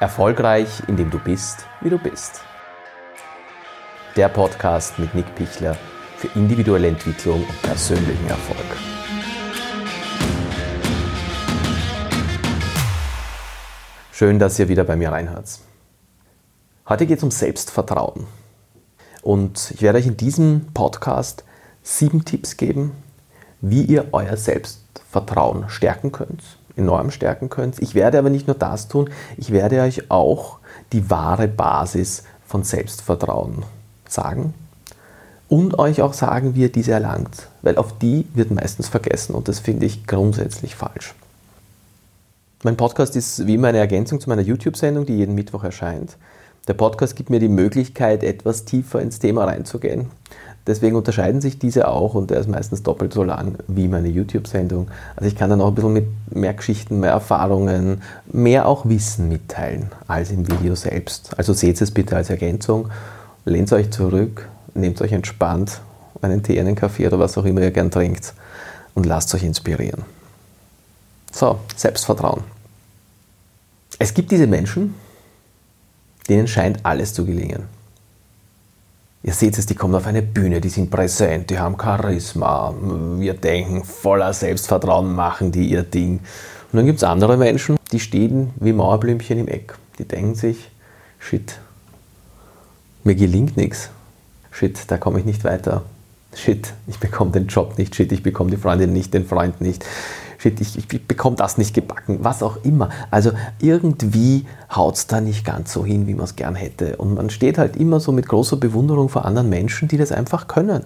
Erfolgreich, indem du bist, wie du bist. Der Podcast mit Nick Pichler für individuelle Entwicklung und persönlichen Erfolg. Schön, dass ihr wieder bei mir reinhört. Heute geht es um Selbstvertrauen. Und ich werde euch in diesem Podcast sieben Tipps geben, wie ihr euer Selbstvertrauen stärken könnt, enorm stärken könnt. Ich werde aber nicht nur das tun, ich werde euch auch die wahre Basis von Selbstvertrauen sagen und euch auch sagen, wie ihr diese erlangt, weil auf die wird meistens vergessen und das finde ich grundsätzlich falsch. Mein Podcast ist wie immer eine Ergänzung zu meiner YouTube-Sendung, die jeden Mittwoch erscheint. Der Podcast gibt mir die Möglichkeit, etwas tiefer ins Thema reinzugehen. Deswegen unterscheiden sich diese auch und er ist meistens doppelt so lang wie meine YouTube-Sendung. Also ich kann dann auch ein bisschen mit mehr Geschichten, mehr Erfahrungen, mehr auch Wissen mitteilen als im Video selbst. Also seht es bitte als Ergänzung, lehnt euch zurück, nehmt euch entspannt einen Tee, einen Kaffee oder was auch immer ihr gern trinkt und lasst euch inspirieren. So, Selbstvertrauen. Es gibt diese Menschen, denen scheint alles zu gelingen. Ihr seht es, die kommen auf eine Bühne, die sind präsent, die haben Charisma, wir denken, voller Selbstvertrauen machen die ihr Ding. Und dann gibt es andere Menschen, die stehen wie Mauerblümchen im Eck. Die denken sich, shit, mir gelingt nichts. Shit, da komme ich nicht weiter. Shit, ich bekomme den Job nicht. Shit, ich bekomme die Freundin nicht, den Freund nicht shit, ich, ich bekomme das nicht gebacken, was auch immer. Also irgendwie haut es da nicht ganz so hin, wie man es gern hätte. Und man steht halt immer so mit großer Bewunderung vor anderen Menschen, die das einfach können.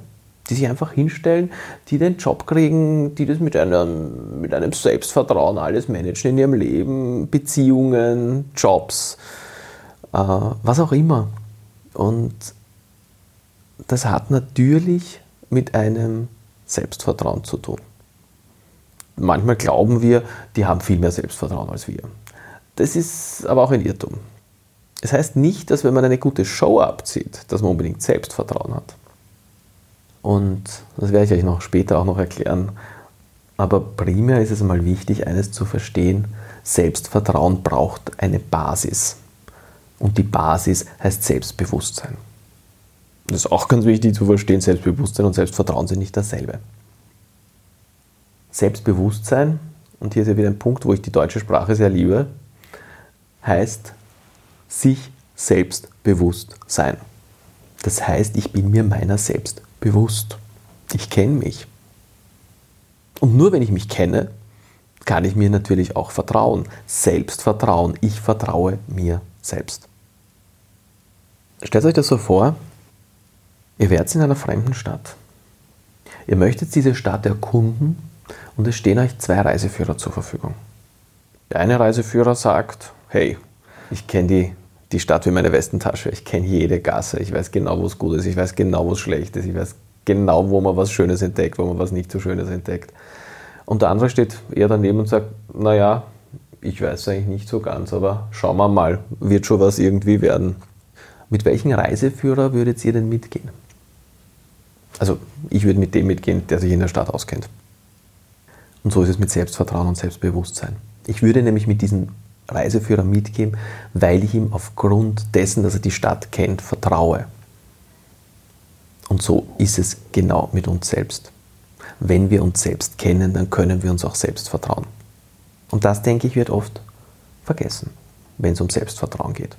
Die sich einfach hinstellen, die den Job kriegen, die das mit einem, mit einem Selbstvertrauen alles managen in ihrem Leben, Beziehungen, Jobs, äh, was auch immer. Und das hat natürlich mit einem Selbstvertrauen zu tun manchmal glauben wir, die haben viel mehr Selbstvertrauen als wir. Das ist aber auch ein Irrtum. Es heißt nicht, dass wenn man eine gute Show abzieht, dass man unbedingt Selbstvertrauen hat. Und das werde ich euch noch später auch noch erklären. Aber primär ist es einmal wichtig, eines zu verstehen. Selbstvertrauen braucht eine Basis. Und die Basis heißt Selbstbewusstsein. Das ist auch ganz wichtig zu verstehen, Selbstbewusstsein und Selbstvertrauen sind nicht dasselbe. Selbstbewusstsein, und hier ist ja wieder ein Punkt, wo ich die deutsche Sprache sehr liebe, heißt sich selbst bewusst sein. Das heißt, ich bin mir meiner selbst bewusst. Ich kenne mich. Und nur wenn ich mich kenne, kann ich mir natürlich auch vertrauen. Selbstvertrauen. Ich vertraue mir selbst. Stellt euch das so vor, ihr werdet in einer fremden Stadt. Ihr möchtet diese Stadt erkunden und es stehen euch zwei Reiseführer zur Verfügung. Der eine Reiseführer sagt, hey, ich kenne die, die Stadt wie meine Westentasche, ich kenne jede Gasse, ich weiß genau, wo es gut ist, ich weiß genau, wo es schlecht ist, ich weiß genau, wo man was Schönes entdeckt, wo man was nicht so Schönes entdeckt. Und der andere steht eher daneben und sagt, naja, ich weiß eigentlich nicht so ganz, aber schauen wir mal, wird schon was irgendwie werden. Mit welchem Reiseführer würdet ihr denn mitgehen? Also ich würde mit dem mitgehen, der sich in der Stadt auskennt. Und so ist es mit Selbstvertrauen und Selbstbewusstsein. Ich würde nämlich mit diesem Reiseführer mitgehen, weil ich ihm aufgrund dessen, dass er die Stadt kennt, vertraue. Und so ist es genau mit uns selbst. Wenn wir uns selbst kennen, dann können wir uns auch selbst vertrauen. Und das, denke ich, wird oft vergessen, wenn es um Selbstvertrauen geht.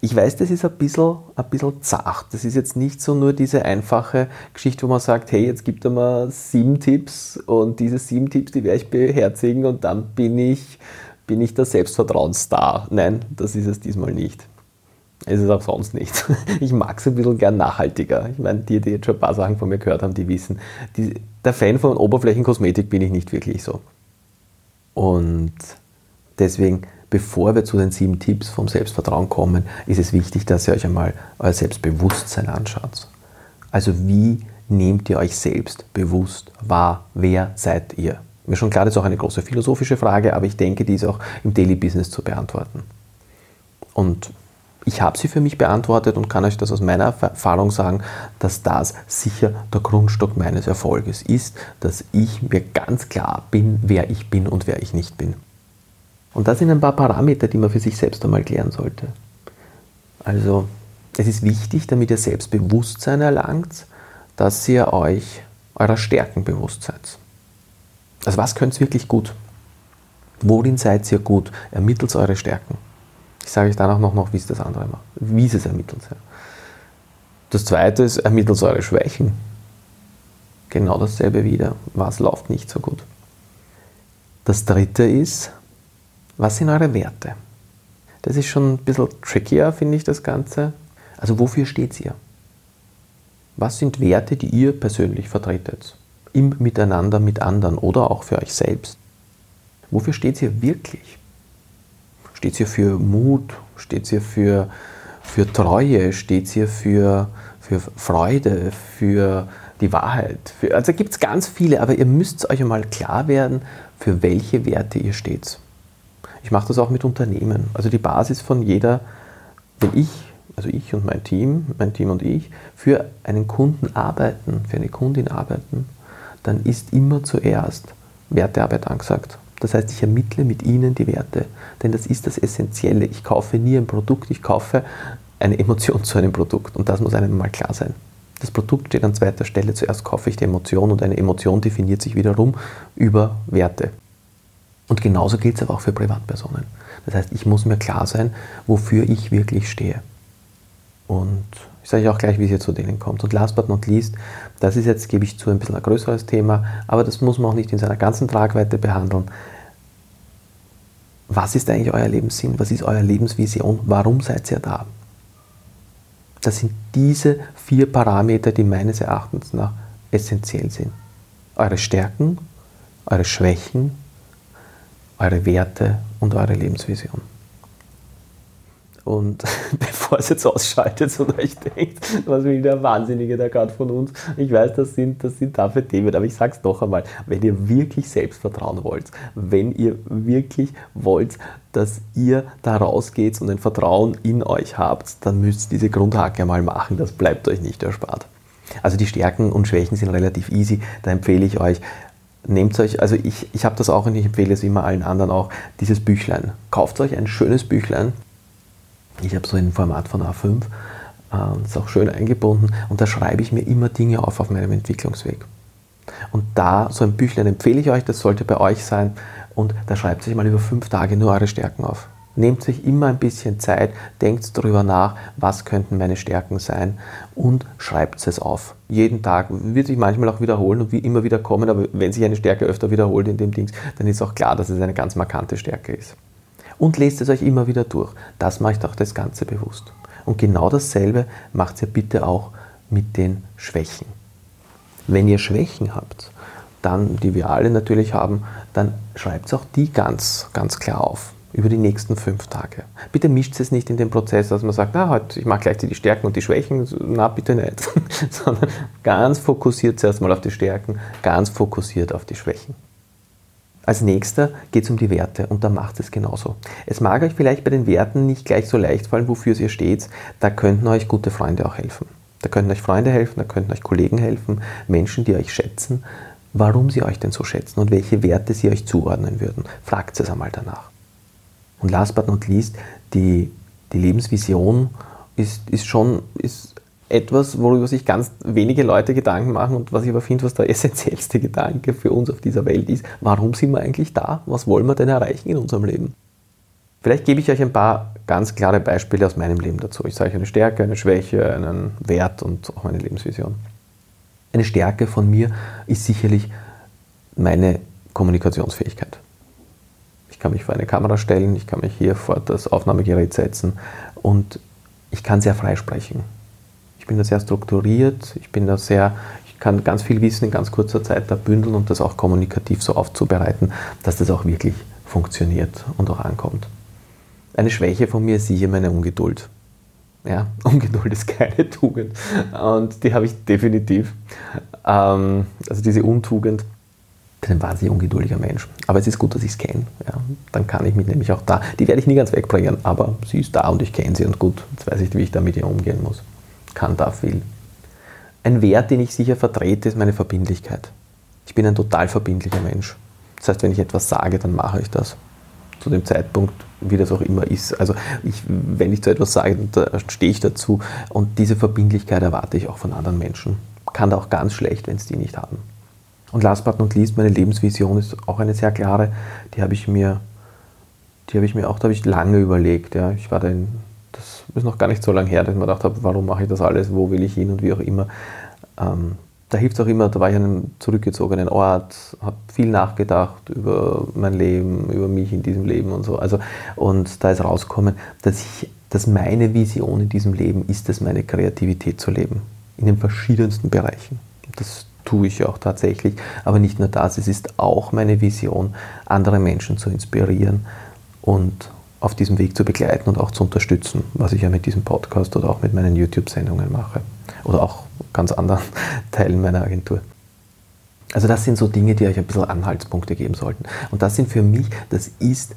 Ich weiß, das ist ein bisschen, ein bisschen zart. Das ist jetzt nicht so nur diese einfache Geschichte, wo man sagt, hey, jetzt gibt er mir sieben Tipps und diese sieben Tipps, die werde ich beherzigen und dann bin ich, bin ich der Selbstvertrauensstar. Nein, das ist es diesmal nicht. Es ist auch sonst nicht. Ich mag es ein bisschen gern nachhaltiger. Ich meine, die, die jetzt schon ein paar Sachen von mir gehört haben, die wissen, die, der Fan von Oberflächenkosmetik bin ich nicht wirklich so. Und deswegen bevor wir zu den sieben Tipps vom Selbstvertrauen kommen, ist es wichtig, dass ihr euch einmal euer Selbstbewusstsein anschaut. Also wie nehmt ihr euch selbst bewusst wahr? Wer seid ihr? Mir schon klar, das ist auch eine große philosophische Frage, aber ich denke, die ist auch im Daily Business zu beantworten. Und ich habe sie für mich beantwortet und kann euch das aus meiner Erfahrung sagen, dass das sicher der Grundstock meines Erfolges ist, dass ich mir ganz klar bin, wer ich bin und wer ich nicht bin. Und das sind ein paar Parameter, die man für sich selbst einmal klären sollte. Also es ist wichtig, damit ihr Selbstbewusstsein erlangt, dass ihr euch eurer Stärken bewusst seid. Also was könnt ihr wirklich gut? Worin seid ihr gut? Ermittelt eure Stärken. Ich sage euch danach noch, wie es das andere macht. Wie es ermittelt. Das zweite ist, ermittelt eure Schwächen. Genau dasselbe wieder. Was läuft nicht so gut? Das dritte ist, was sind eure Werte? Das ist schon ein bisschen trickier, finde ich, das Ganze. Also wofür steht ihr? Was sind Werte, die ihr persönlich vertretet? Im Miteinander mit anderen oder auch für euch selbst? Wofür steht ihr wirklich? Steht ihr für Mut? Steht ihr für, für Treue? Steht ihr für, für Freude? Für die Wahrheit? Für, also gibt es ganz viele, aber ihr müsst euch einmal klar werden, für welche Werte ihr steht. Ich mache das auch mit Unternehmen. Also die Basis von jeder, wenn ich also ich und mein Team, mein Team und ich, für einen Kunden arbeiten, für eine Kundin arbeiten, dann ist immer zuerst Wertearbeit angesagt. Das heißt, ich ermittle mit Ihnen die Werte, denn das ist das Essentielle. Ich kaufe nie ein Produkt, ich kaufe eine Emotion zu einem Produkt und das muss einem mal klar sein. Das Produkt steht an zweiter Stelle, zuerst kaufe ich die Emotion und eine Emotion definiert sich wiederum über Werte. Und genauso gilt es aber auch für Privatpersonen. Das heißt, ich muss mir klar sein, wofür ich wirklich stehe. Und ich sage auch gleich, wie es jetzt zu denen kommt. Und last but not least, das ist jetzt, gebe ich zu, ein bisschen ein größeres Thema, aber das muss man auch nicht in seiner ganzen Tragweite behandeln. Was ist eigentlich euer Lebenssinn? Was ist eure Lebensvision? Warum seid ihr da? Das sind diese vier Parameter, die meines Erachtens nach essentiell sind. Eure Stärken, eure Schwächen, eure Werte und eure Lebensvision. Und bevor es jetzt ausschaltet und euch denkt, was will der Wahnsinnige da gerade von uns? Ich weiß, das sind, das sind dafür Themen, aber ich sage es doch einmal, wenn ihr wirklich Selbstvertrauen wollt, wenn ihr wirklich wollt, dass ihr da rausgeht und ein Vertrauen in euch habt, dann müsst ihr diese Grundhake mal machen, das bleibt euch nicht erspart. Also die Stärken und Schwächen sind relativ easy, da empfehle ich euch, nehmt euch, also ich, ich habe das auch und ich empfehle es immer allen anderen auch, dieses Büchlein. Kauft euch ein schönes Büchlein, ich habe so ein Format von A5, äh, ist auch schön eingebunden und da schreibe ich mir immer Dinge auf auf meinem Entwicklungsweg. Und da, so ein Büchlein empfehle ich euch, das sollte bei euch sein und da schreibt euch mal über fünf Tage nur eure Stärken auf. Nehmt sich immer ein bisschen Zeit, denkt darüber nach, was könnten meine Stärken sein und schreibt es auf. Jeden Tag wird sich manchmal auch wiederholen und wie immer wieder kommen, aber wenn sich eine Stärke öfter wiederholt in dem Dings, dann ist auch klar, dass es eine ganz markante Stärke ist und lest es euch immer wieder durch. Das macht auch das Ganze bewusst. Und genau dasselbe macht ihr bitte auch mit den Schwächen. Wenn ihr Schwächen habt, dann, die wir alle natürlich haben, dann schreibt auch die ganz, ganz klar auf über die nächsten fünf Tage. Bitte mischt es nicht in den Prozess, dass man sagt, na, heute, ich mache gleich die Stärken und die Schwächen. Na, bitte nicht. Sondern ganz fokussiert zuerst mal auf die Stärken, ganz fokussiert auf die Schwächen. Als nächster geht es um die Werte und da macht es genauso. Es mag euch vielleicht bei den Werten nicht gleich so leicht fallen, wofür ihr steht. Da könnten euch gute Freunde auch helfen. Da könnten euch Freunde helfen, da könnten euch Kollegen helfen, Menschen, die euch schätzen, warum sie euch denn so schätzen und welche Werte sie euch zuordnen würden. Fragt es einmal danach. Und last but not least, die, die Lebensvision ist, ist schon ist etwas, worüber sich ganz wenige Leute Gedanken machen und was ich aber finde, was der essentiellste Gedanke für uns auf dieser Welt ist. Warum sind wir eigentlich da? Was wollen wir denn erreichen in unserem Leben? Vielleicht gebe ich euch ein paar ganz klare Beispiele aus meinem Leben dazu. Ich sage euch eine Stärke, eine Schwäche, einen Wert und auch meine Lebensvision. Eine Stärke von mir ist sicherlich meine Kommunikationsfähigkeit. Ich kann mich vor eine Kamera stellen, ich kann mich hier vor das Aufnahmegerät setzen und ich kann sehr frei sprechen. Ich bin da sehr strukturiert, ich bin da sehr, ich kann ganz viel Wissen in ganz kurzer Zeit da bündeln und das auch kommunikativ so aufzubereiten, dass das auch wirklich funktioniert und auch ankommt. Eine Schwäche von mir ist sicher meine Ungeduld. Ja, Ungeduld ist keine Tugend und die habe ich definitiv. Ähm, also diese Untugend, bin ein wahnsinnig ungeduldiger Mensch. Aber es ist gut, dass ich es kenne. Ja, dann kann ich mich nämlich auch da, die werde ich nie ganz wegbringen, aber sie ist da und ich kenne sie und gut, jetzt weiß ich, wie ich da mit ihr umgehen muss kann, darf, will. Ein Wert, den ich sicher vertrete, ist meine Verbindlichkeit. Ich bin ein total verbindlicher Mensch. Das heißt, wenn ich etwas sage, dann mache ich das. zu dem Zeitpunkt, wie das auch immer ist. Also ich, wenn ich zu etwas sage, da stehe ich dazu und diese Verbindlichkeit erwarte ich auch von anderen Menschen. Kann da auch ganz schlecht, wenn es die nicht haben. Und last but not least, meine Lebensvision ist auch eine sehr klare. Die habe ich mir, die habe ich mir auch, da habe ich lange überlegt. Ja. Ich war da in, das ist noch gar nicht so lange her, dass ich mir gedacht habe, warum mache ich das alles, wo will ich hin und wie auch immer. Ähm, da hilft es auch immer, da war ich an einem zurückgezogenen Ort, habe viel nachgedacht über mein Leben, über mich in diesem Leben und so. Also, und da ist rausgekommen, dass, dass meine Vision in diesem Leben ist es, meine Kreativität zu leben. In den verschiedensten Bereichen. Das tue ich auch tatsächlich. Aber nicht nur das, es ist auch meine Vision, andere Menschen zu inspirieren und auf diesem Weg zu begleiten und auch zu unterstützen, was ich ja mit diesem Podcast oder auch mit meinen YouTube-Sendungen mache. Oder auch ganz anderen Teilen meiner Agentur. Also das sind so Dinge, die euch ein bisschen Anhaltspunkte geben sollten. Und das sind für mich, das ist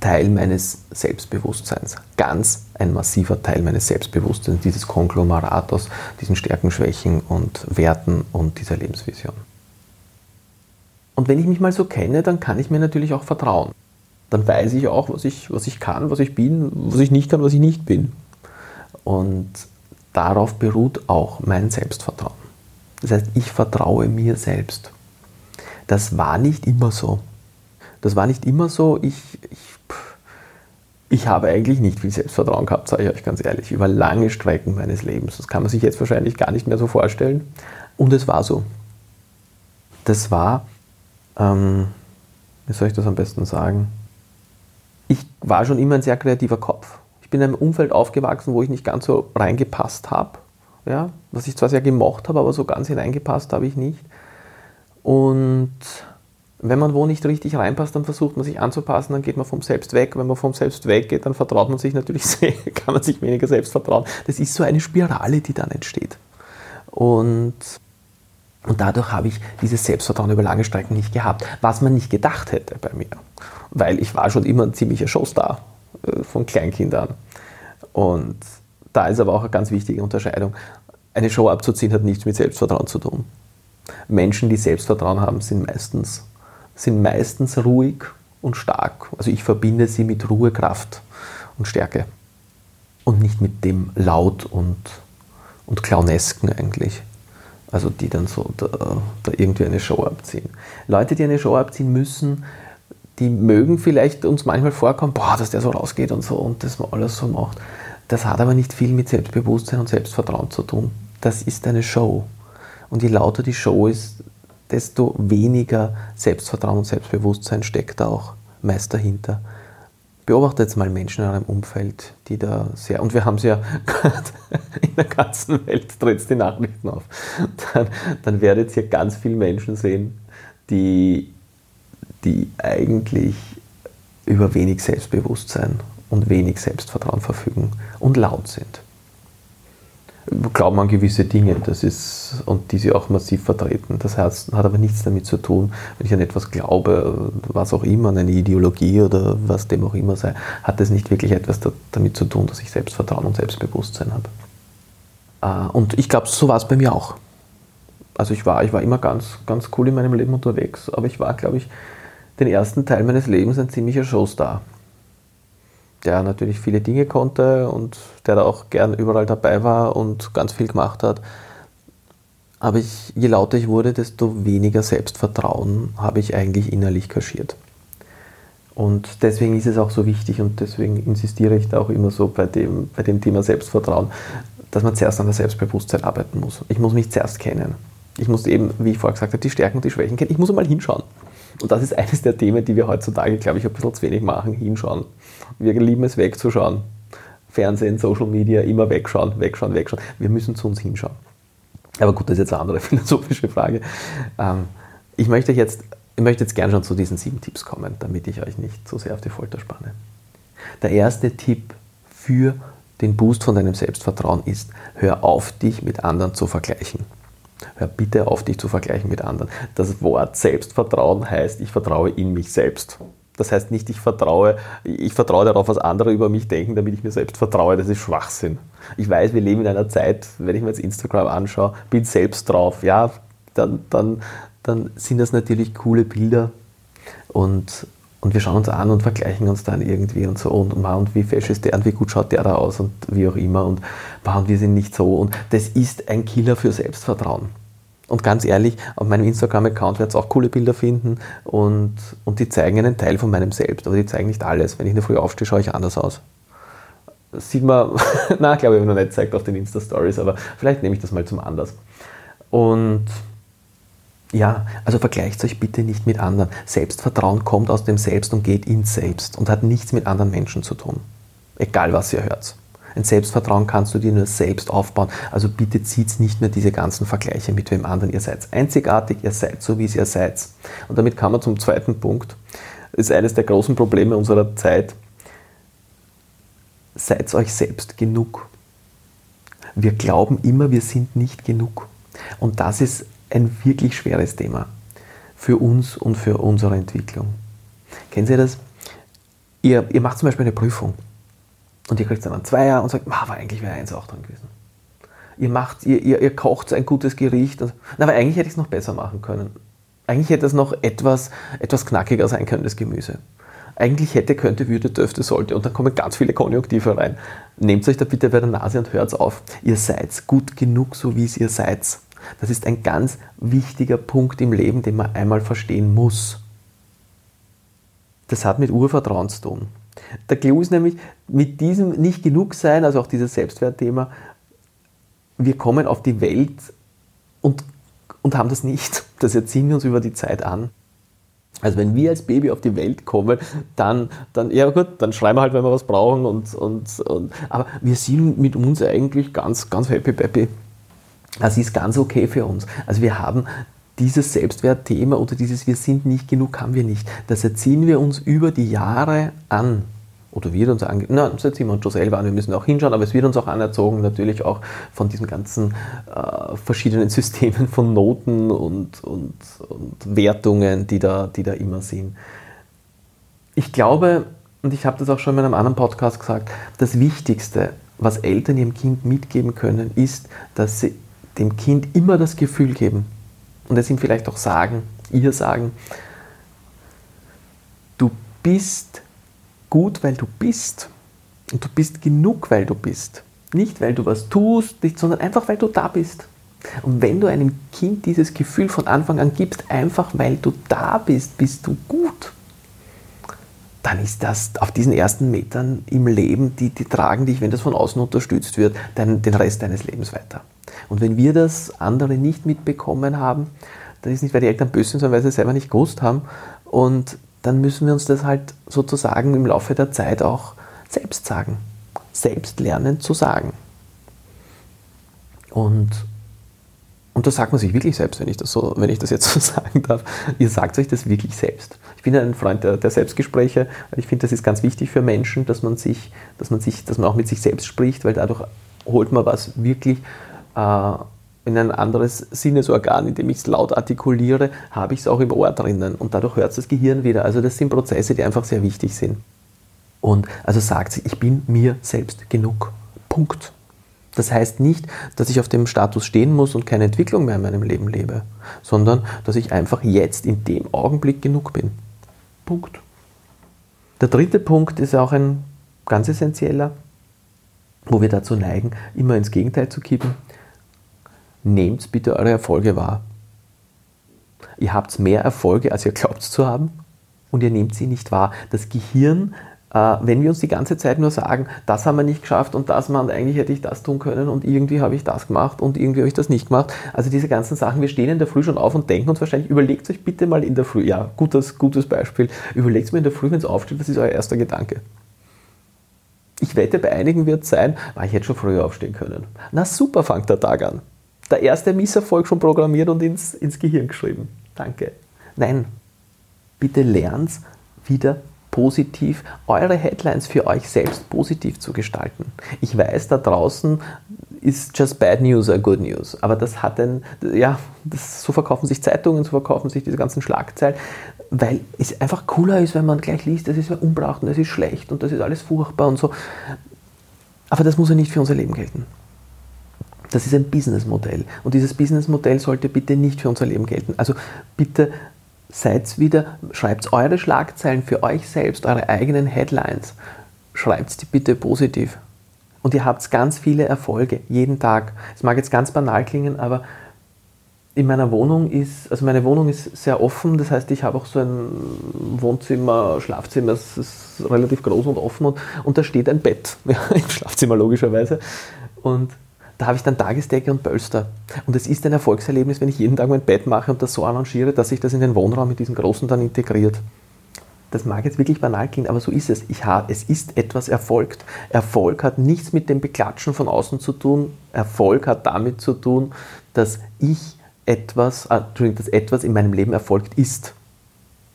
Teil meines Selbstbewusstseins. Ganz ein massiver Teil meines Selbstbewusstseins, dieses Konglomerat aus diesen Stärken, Schwächen und Werten und dieser Lebensvision. Und wenn ich mich mal so kenne, dann kann ich mir natürlich auch vertrauen. Dann weiß ich auch, was ich, was ich kann, was ich bin, was ich nicht kann, was ich nicht bin. Und darauf beruht auch mein Selbstvertrauen. Das heißt, ich vertraue mir selbst. Das war nicht immer so. Das war nicht immer so. Ich, ich, ich habe eigentlich nicht viel Selbstvertrauen gehabt, sage ich euch ganz ehrlich, über lange Strecken meines Lebens. Das kann man sich jetzt wahrscheinlich gar nicht mehr so vorstellen. Und es war so. Das war, ähm, wie soll ich das am besten sagen? Ich war schon immer ein sehr kreativer Kopf. Ich bin in einem Umfeld aufgewachsen, wo ich nicht ganz so reingepasst habe. Ja, was ich zwar sehr gemocht habe, aber so ganz hineingepasst habe ich nicht. Und wenn man wo nicht richtig reinpasst, dann versucht man sich anzupassen, dann geht man vom Selbst weg. Wenn man vom Selbst weggeht, dann vertraut man sich natürlich sehr, kann man sich weniger selbst vertrauen. Das ist so eine Spirale, die dann entsteht. Und, und dadurch habe ich dieses Selbstvertrauen über lange Strecken nicht gehabt, was man nicht gedacht hätte bei mir. Weil ich war schon immer ein ziemlicher Showstar. Äh, von Kleinkind an. Und da ist aber auch eine ganz wichtige Unterscheidung. Eine Show abzuziehen hat nichts mit Selbstvertrauen zu tun. Menschen, die Selbstvertrauen haben, sind meistens, sind meistens ruhig und stark. Also ich verbinde sie mit Ruhe, Kraft und Stärke. Und nicht mit dem Laut und, und Clownesken eigentlich. Also die dann so da, da irgendwie eine Show abziehen. Leute, die eine Show abziehen müssen, die mögen vielleicht uns manchmal vorkommen, boah, dass der so rausgeht und so und das alles so macht. Das hat aber nicht viel mit Selbstbewusstsein und Selbstvertrauen zu tun. Das ist eine Show. Und je lauter die Show ist, desto weniger Selbstvertrauen und Selbstbewusstsein steckt da auch meist dahinter. Beobachtet jetzt mal Menschen in eurem Umfeld, die da sehr, und wir haben es ja in der ganzen Welt, dreht die Nachrichten auf, dann, dann werdet ihr ganz viele Menschen sehen, die die eigentlich über wenig Selbstbewusstsein und wenig Selbstvertrauen verfügen und laut sind. Glauben an gewisse Dinge, das ist, und die sie auch massiv vertreten. Das heißt, hat aber nichts damit zu tun, wenn ich an etwas glaube, was auch immer, an eine Ideologie oder was dem auch immer sei, hat das nicht wirklich etwas damit zu tun, dass ich Selbstvertrauen und Selbstbewusstsein habe. Äh, und ich glaube, so war es bei mir auch. Also ich war, ich war immer ganz, ganz cool in meinem Leben unterwegs, aber ich war, glaube ich, den ersten Teil meines Lebens ein ziemlicher Showstar, der natürlich viele Dinge konnte und der da auch gern überall dabei war und ganz viel gemacht hat. Aber ich, je lauter ich wurde, desto weniger Selbstvertrauen habe ich eigentlich innerlich kaschiert. Und deswegen ist es auch so wichtig und deswegen insistiere ich da auch immer so bei dem, bei dem Thema Selbstvertrauen, dass man zuerst an der Selbstbewusstsein arbeiten muss. Ich muss mich zuerst kennen. Ich muss eben, wie ich vorher gesagt habe, die Stärken und die Schwächen kennen. Ich muss mal hinschauen. Und das ist eines der Themen, die wir heutzutage, glaube ich, ein bisschen zu wenig machen, hinschauen. Wir lieben es wegzuschauen. Fernsehen, Social Media, immer wegschauen, wegschauen, wegschauen. Wir müssen zu uns hinschauen. Aber gut, das ist jetzt eine andere philosophische Frage. Ähm, ich möchte jetzt, ich möchte jetzt gerne schon zu diesen sieben Tipps kommen, damit ich euch nicht zu so sehr auf die Folter spanne. Der erste Tipp für den Boost von deinem Selbstvertrauen ist, hör auf, dich mit anderen zu vergleichen. Hör bitte auf, dich zu vergleichen mit anderen. Das Wort Selbstvertrauen heißt, ich vertraue in mich selbst. Das heißt nicht, ich vertraue, ich vertraue darauf, was andere über mich denken, damit ich mir selbst vertraue. Das ist Schwachsinn. Ich weiß, wir leben in einer Zeit, wenn ich mir jetzt Instagram anschaue, bin selbst drauf. Ja, dann, dann, dann sind das natürlich coole Bilder und, Und wir schauen uns an und vergleichen uns dann irgendwie und so und, und wie fesch ist der und wie gut schaut der da aus und wie auch immer und und wir sind nicht so. Und das ist ein Killer für Selbstvertrauen. Und ganz ehrlich, auf meinem Instagram-Account werdet ihr auch coole Bilder finden und, und die zeigen einen Teil von meinem Selbst, aber die zeigen nicht alles. Wenn ich in der Früh aufstehe, schaue ich anders aus. Sieht man, na, glaube ich, noch nicht zeigt auf den Insta-Stories, aber vielleicht nehme ich das mal zum Anlass. Und ja, also vergleicht euch bitte nicht mit anderen. Selbstvertrauen kommt aus dem Selbst und geht ins Selbst und hat nichts mit anderen Menschen zu tun. Egal was ihr hört. Ein Selbstvertrauen kannst du dir nur selbst aufbauen. Also bitte zieht nicht mehr diese ganzen Vergleiche mit wem anderen. Ihr seid einzigartig, ihr seid so, wie ihr seid. Und damit kommen wir zum zweiten Punkt. Das ist eines der großen Probleme unserer Zeit. Seid euch selbst genug. Wir glauben immer, wir sind nicht genug. Und das ist ein wirklich schweres Thema für uns und für unsere Entwicklung. Kennen Sie das? Ihr, ihr macht zum Beispiel eine Prüfung und ihr kriegt dann einen Zweier und sagt, aber eigentlich wäre eins auch dran gewesen. Ihr, macht, ihr, ihr, ihr kocht ein gutes Gericht. Und, na, aber eigentlich hätte ich es noch besser machen können. Eigentlich hätte es noch etwas, etwas knackiger sein können, das Gemüse. Eigentlich hätte, könnte, würde, dürfte, sollte. Und dann kommen ganz viele Konjunktive rein. Nehmt euch da bitte bei der Nase und hört auf. Ihr seid gut genug, so wie es ihr seid. Das ist ein ganz wichtiger Punkt im Leben, den man einmal verstehen muss. Das hat mit Urvertrauen zu tun. Der Clou ist nämlich mit diesem nicht genug sein, also auch dieses Selbstwertthema, wir kommen auf die Welt und, und haben das nicht. Das erziehen wir uns über die Zeit an. Also wenn wir als Baby auf die Welt kommen, dann, dann ja gut, dann schreiben wir halt, wenn wir was brauchen. Und, und, und, aber wir sind mit uns eigentlich ganz, ganz happy peppy. Das ist ganz okay für uns. Also wir haben dieses Selbstwertthema oder dieses Wir sind nicht genug haben wir nicht. Das erziehen wir uns über die Jahre an. Oder wird uns ange... Na, das erziehen wir uns schon selber an, wir müssen auch hinschauen, aber es wird uns auch anerzogen, natürlich auch von diesen ganzen äh, verschiedenen Systemen von Noten und, und, und Wertungen, die da, die da immer sind. Ich glaube, und ich habe das auch schon in einem anderen Podcast gesagt, das Wichtigste, was Eltern ihrem Kind mitgeben können, ist, dass sie dem Kind immer das Gefühl geben und es ihm vielleicht auch sagen, ihr sagen, du bist gut, weil du bist und du bist genug, weil du bist. Nicht, weil du was tust, nicht, sondern einfach, weil du da bist. Und wenn du einem Kind dieses Gefühl von Anfang an gibst, einfach weil du da bist, bist du gut, dann ist das auf diesen ersten Metern im Leben, die, die tragen dich, wenn das von außen unterstützt wird, dann den Rest deines Lebens weiter. Und wenn wir das andere nicht mitbekommen haben, dann ist nicht, weil die Eltern böse sind, sondern weil sie es selber nicht gewusst haben. Und dann müssen wir uns das halt sozusagen im Laufe der Zeit auch selbst sagen. Selbst lernen zu sagen. Und, und das sagt man sich wirklich selbst, wenn ich das, so, wenn ich das jetzt so sagen darf. Ihr sagt euch das wirklich selbst. Ich bin ein Freund der, der Selbstgespräche, weil ich finde, das ist ganz wichtig für Menschen, dass man sich, dass man sich, dass man auch mit sich selbst spricht, weil dadurch holt man was wirklich in ein anderes Sinnesorgan, indem ich es laut artikuliere, habe ich es auch im Ohr drinnen und dadurch hört es das Gehirn wieder. Also das sind Prozesse, die einfach sehr wichtig sind. Und also sagt sich, ich bin mir selbst genug. Punkt. Das heißt nicht, dass ich auf dem Status stehen muss und keine Entwicklung mehr in meinem Leben lebe, sondern dass ich einfach jetzt in dem Augenblick genug bin. Punkt. Der dritte Punkt ist auch ein ganz essentieller, wo wir dazu neigen, immer ins Gegenteil zu kippen nehmt bitte eure Erfolge wahr. Ihr habt mehr Erfolge, als ihr glaubt zu haben und ihr nehmt sie nicht wahr. Das Gehirn, äh, wenn wir uns die ganze Zeit nur sagen, das haben wir nicht geschafft und das, man, eigentlich hätte ich das tun können und irgendwie habe ich das gemacht und irgendwie habe ich das nicht gemacht. Also diese ganzen Sachen, wir stehen in der Früh schon auf und denken uns wahrscheinlich, überlegt euch bitte mal in der Früh, ja, gutes, gutes Beispiel, überlegt mal in der Früh, wenn es aufsteht, das ist euer erster Gedanke. Ich wette, bei einigen wird es sein, ah, ich hätte schon früher aufstehen können. Na super, fängt der Tag an der erste Misserfolg schon programmiert und ins, ins Gehirn geschrieben. Danke. Nein, bitte lernt wieder positiv eure Headlines für euch selbst positiv zu gestalten. Ich weiß, da draußen ist just bad news or good news, aber das hat ein, ja, das, so verkaufen sich Zeitungen, so verkaufen sich diese ganzen Schlagzeilen, weil es einfach cooler ist, wenn man gleich liest, das ist unbraucht und das ist schlecht und das ist alles furchtbar und so. Aber das muss ja nicht für unser Leben gelten. Das ist ein Businessmodell. Und dieses Businessmodell sollte bitte nicht für unser Leben gelten. Also bitte seid wieder, schreibt eure Schlagzeilen für euch selbst, eure eigenen Headlines. Schreibt die bitte positiv. Und ihr habt ganz viele Erfolge, jeden Tag. Es mag jetzt ganz banal klingen, aber in meiner Wohnung ist, also meine Wohnung ist sehr offen, das heißt, ich habe auch so ein Wohnzimmer, Schlafzimmer, es ist relativ groß und offen und, und da steht ein Bett ja, im Schlafzimmer logischerweise. Und da habe ich dann Tagesdecke und Pölster. Und es ist ein Erfolgserlebnis, wenn ich jeden Tag mein Bett mache und das so arrangiere, dass sich das in den Wohnraum mit diesem großen dann integriert. Das mag jetzt wirklich banal klingen, aber so ist es. Ich habe, es ist etwas erfolgt. Erfolg hat nichts mit dem Beklatschen von außen zu tun. Erfolg hat damit zu tun, dass ich etwas, äh, dass etwas in meinem Leben erfolgt ist.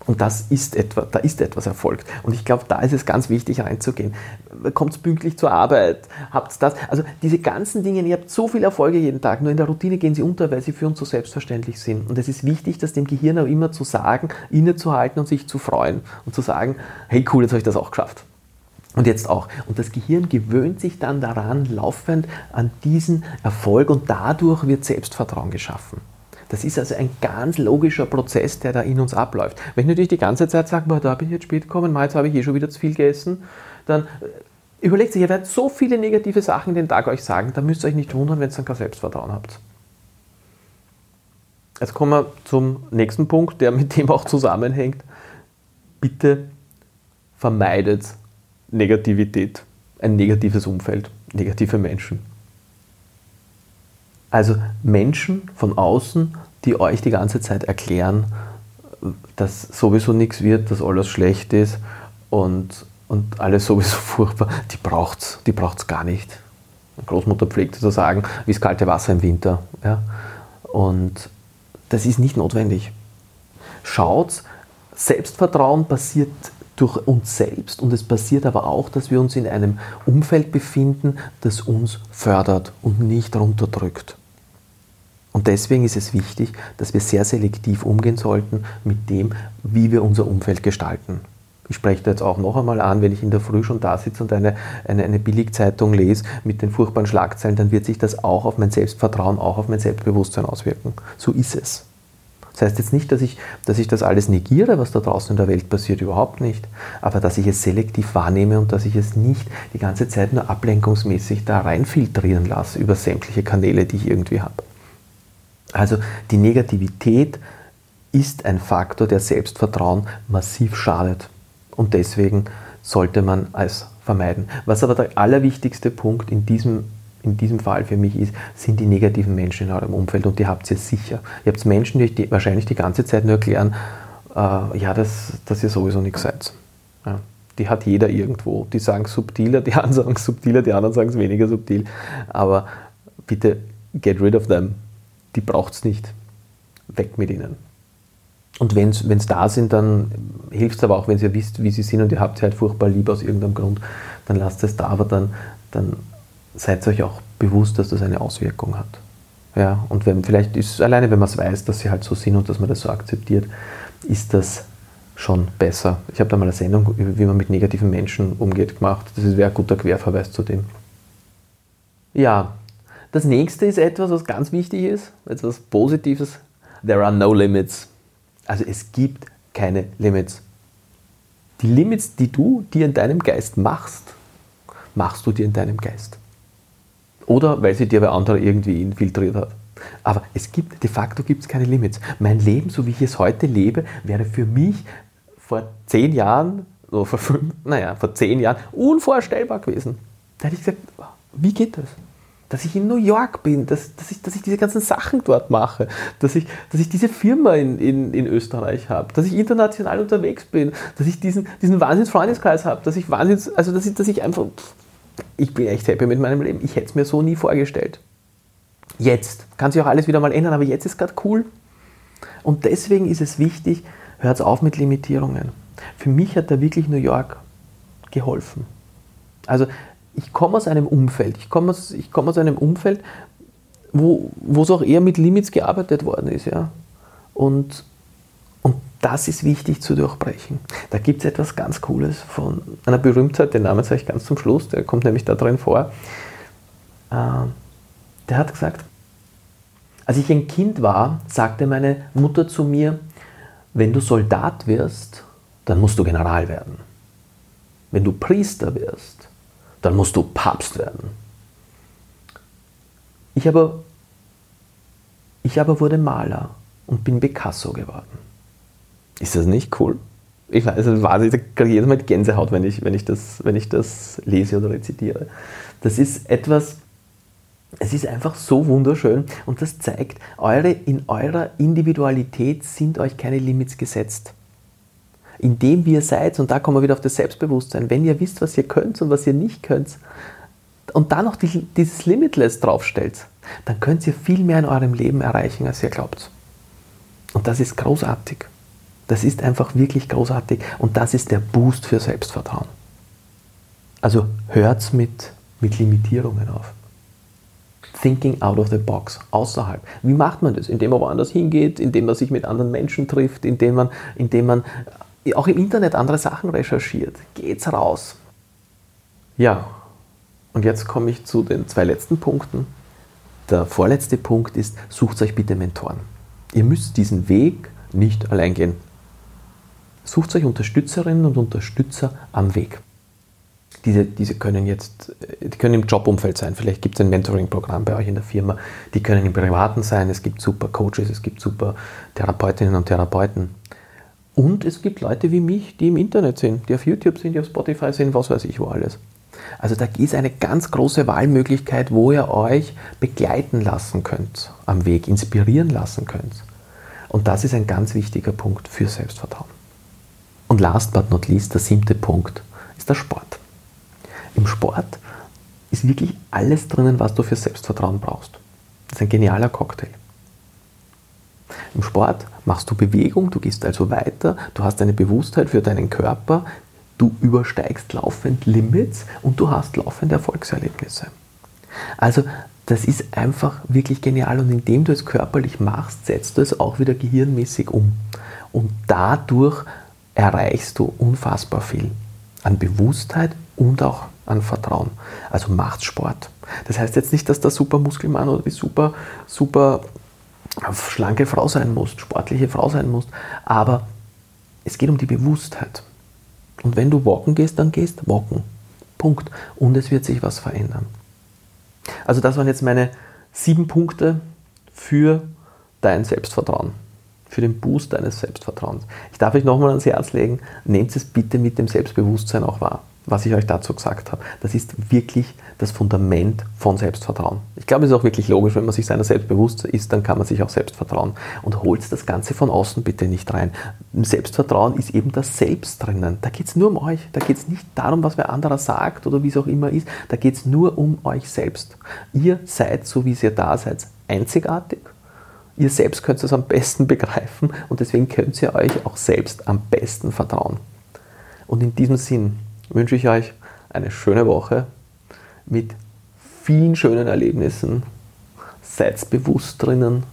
Und das ist etwa, da ist etwas erfolgt. Und ich glaube, da ist es ganz wichtig reinzugehen. Kommt pünktlich zur Arbeit, habt das. Also diese ganzen Dinge, ihr habt so viele Erfolge jeden Tag, nur in der Routine gehen sie unter, weil sie für uns so selbstverständlich sind. Und es ist wichtig, das dem Gehirn auch immer zu sagen, innezuhalten und sich zu freuen und zu sagen, hey cool, jetzt habe ich das auch geschafft. Und jetzt auch. Und das Gehirn gewöhnt sich dann daran, laufend an diesen Erfolg und dadurch wird Selbstvertrauen geschaffen. Das ist also ein ganz logischer Prozess, der da in uns abläuft. Wenn ich natürlich die ganze Zeit sage, da bin ich jetzt spät gekommen, jetzt habe ich eh schon wieder zu viel gegessen, dann äh, überlegt sich, ihr werdet so viele negative Sachen den Tag euch sagen, da müsst ihr euch nicht wundern, wenn ihr dann kein Selbstvertrauen habt. Jetzt kommen wir zum nächsten Punkt, der mit dem auch zusammenhängt. Bitte vermeidet Negativität, ein negatives Umfeld, negative Menschen. Also Menschen von außen, die euch die ganze Zeit erklären, dass sowieso nichts wird, dass alles schlecht ist und, und alles sowieso furchtbar, die braucht es die braucht's gar nicht. Großmutter pflegte zu sagen, wie das kalte Wasser im Winter. Ja? Und das ist nicht notwendig. Schaut, Selbstvertrauen passiert durch uns selbst und es passiert aber auch, dass wir uns in einem Umfeld befinden, das uns fördert und nicht runterdrückt. Und deswegen ist es wichtig, dass wir sehr selektiv umgehen sollten mit dem, wie wir unser Umfeld gestalten. Ich spreche da jetzt auch noch einmal an, wenn ich in der Früh schon da sitze und eine, eine, eine Billigzeitung lese mit den furchtbaren Schlagzeilen, dann wird sich das auch auf mein Selbstvertrauen, auch auf mein Selbstbewusstsein auswirken. So ist es. Das heißt jetzt nicht, dass ich, dass ich das alles negiere, was da draußen in der Welt passiert, überhaupt nicht. Aber dass ich es selektiv wahrnehme und dass ich es nicht die ganze Zeit nur ablenkungsmäßig da reinfiltrieren lasse über sämtliche Kanäle, die ich irgendwie habe. Also die Negativität ist ein Faktor, der Selbstvertrauen massiv schadet. Und deswegen sollte man es vermeiden. Was aber der allerwichtigste Punkt in diesem, in diesem Fall für mich ist, sind die negativen Menschen in eurem Umfeld und die habt ihr sicher. Ihr habt Menschen, die euch wahrscheinlich die ganze Zeit nur erklären, äh, ja, dass, dass ihr sowieso nichts seid. Ja, die hat jeder irgendwo. Die sagen subtiler, die anderen sagen subtiler, die anderen sagen es weniger subtil. Aber bitte get rid of them die braucht es nicht. Weg mit ihnen. Und wenn es da sind, dann hilft es aber auch, wenn ihr wisst, wie sie sind und ihr habt sie halt furchtbar lieb aus irgendeinem Grund, dann lasst es da, aber dann, dann seid euch auch bewusst, dass das eine Auswirkung hat. Ja, und wenn, vielleicht ist es alleine, wenn man es weiß, dass sie halt so sind und dass man das so akzeptiert, ist das schon besser. Ich habe da mal eine Sendung, wie man mit negativen Menschen umgeht, gemacht. Das wäre ein guter Querverweis zu dem. Ja, das nächste ist etwas, was ganz wichtig ist, etwas Positives. There are no limits. Also es gibt keine Limits. Die Limits, die du dir in deinem Geist machst, machst du dir in deinem Geist. Oder weil sie dir bei anderen irgendwie infiltriert hat. Aber es gibt, de facto gibt es keine Limits. Mein Leben, so wie ich es heute lebe, wäre für mich vor zehn Jahren, oder vor fünf, naja, vor zehn Jahren unvorstellbar gewesen. Da hätte ich gesagt, wie geht das? Dass ich in New York bin, dass, dass, ich, dass ich diese ganzen Sachen dort mache, dass ich, dass ich diese Firma in, in, in Österreich habe, dass ich international unterwegs bin, dass ich diesen, diesen Wahnsinns-Freundeskreis habe, dass ich Wahnsinns, also dass ich, dass ich einfach, ich bin echt happy mit meinem Leben. Ich hätte es mir so nie vorgestellt. Jetzt kann sich auch alles wieder mal ändern, aber jetzt ist gerade cool. Und deswegen ist es wichtig, hört auf mit Limitierungen. Für mich hat da wirklich New York geholfen. Also ich komme aus einem Umfeld, ich komme aus, ich aus einem Umfeld, wo, wo es auch eher mit Limits gearbeitet worden ist. Ja? Und, und das ist wichtig zu durchbrechen. Da gibt es etwas ganz Cooles von einer Berühmtheit, den Namen sage ich ganz zum Schluss, der kommt nämlich da drin vor. Äh, der hat gesagt, als ich ein Kind war, sagte meine Mutter zu mir, wenn du Soldat wirst, dann musst du General werden. Wenn du Priester wirst, dann musst du Papst werden. Ich aber, ich aber wurde Maler und bin Picasso geworden. Ist das nicht cool? Ich weiß, also ich kriege jedes Mal Gänsehaut, wenn ich, wenn, ich das, wenn ich das lese oder rezitiere. Das ist etwas, es ist einfach so wunderschön und das zeigt, eure, in eurer Individualität sind euch keine Limits gesetzt. Indem ihr seid, und da kommen wir wieder auf das Selbstbewusstsein, wenn ihr wisst, was ihr könnt und was ihr nicht könnt, und dann noch die, dieses Limitless draufstellt, dann könnt ihr viel mehr in eurem Leben erreichen, als ihr glaubt. Und das ist großartig. Das ist einfach wirklich großartig und das ist der Boost für Selbstvertrauen. Also hört mit, mit Limitierungen auf. Thinking out of the box, außerhalb. Wie macht man das? Indem man woanders hingeht, indem man sich mit anderen Menschen trifft, indem man, indem man auch im Internet andere Sachen recherchiert. Geht's raus. Ja, und jetzt komme ich zu den zwei letzten Punkten. Der vorletzte Punkt ist, sucht euch bitte Mentoren. Ihr müsst diesen Weg nicht allein gehen. Sucht euch Unterstützerinnen und Unterstützer am Weg. Diese, diese können jetzt, die können im Jobumfeld sein. Vielleicht gibt es ein Mentoring-Programm bei euch in der Firma. Die können im Privaten sein. Es gibt super Coaches, es gibt super Therapeutinnen und Therapeuten. Und es gibt Leute wie mich, die im Internet sind, die auf YouTube sind, die auf Spotify sind, was weiß ich wo alles. Also da ist eine ganz große Wahlmöglichkeit, wo ihr euch begleiten lassen könnt am Weg, inspirieren lassen könnt. Und das ist ein ganz wichtiger Punkt für Selbstvertrauen. Und last but not least, der siebte Punkt ist der Sport. Im Sport ist wirklich alles drinnen, was du für Selbstvertrauen brauchst. Das ist ein genialer Cocktail. Im Sport machst du Bewegung, du gehst also weiter, du hast eine Bewusstheit für deinen Körper, du übersteigst laufend Limits und du hast laufende Erfolgserlebnisse. Also das ist einfach wirklich genial und indem du es körperlich machst, setzt du es auch wieder gehirnmäßig um. Und dadurch erreichst du unfassbar viel an Bewusstheit und auch an Vertrauen. Also macht Sport. Das heißt jetzt nicht, dass der super Muskelmann oder die super, super schlanke Frau sein muss, sportliche Frau sein muss, aber es geht um die Bewusstheit. Und wenn du walken gehst, dann gehst walken. Punkt. Und es wird sich was verändern. Also das waren jetzt meine sieben Punkte für dein Selbstvertrauen für den Boost deines Selbstvertrauens. Ich darf euch nochmal ans Herz legen, nehmt es bitte mit dem Selbstbewusstsein auch wahr, was ich euch dazu gesagt habe. Das ist wirklich das Fundament von Selbstvertrauen. Ich glaube, es ist auch wirklich logisch, wenn man sich seiner selbst bewusst ist, dann kann man sich auch selbst vertrauen. Und holt das Ganze von außen bitte nicht rein. Selbstvertrauen ist eben das Selbst drinnen. Da geht es nur um euch. Da geht es nicht darum, was wer anderer sagt oder wie es auch immer ist. Da geht es nur um euch selbst. Ihr seid, so wie ihr da seid, einzigartig Ihr selbst könnt es am besten begreifen und deswegen könnt ihr euch auch selbst am besten vertrauen. Und in diesem Sinn wünsche ich euch eine schöne Woche mit vielen schönen Erlebnissen. Seid bewusst drinnen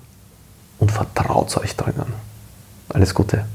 und vertraut euch drinnen. Alles Gute.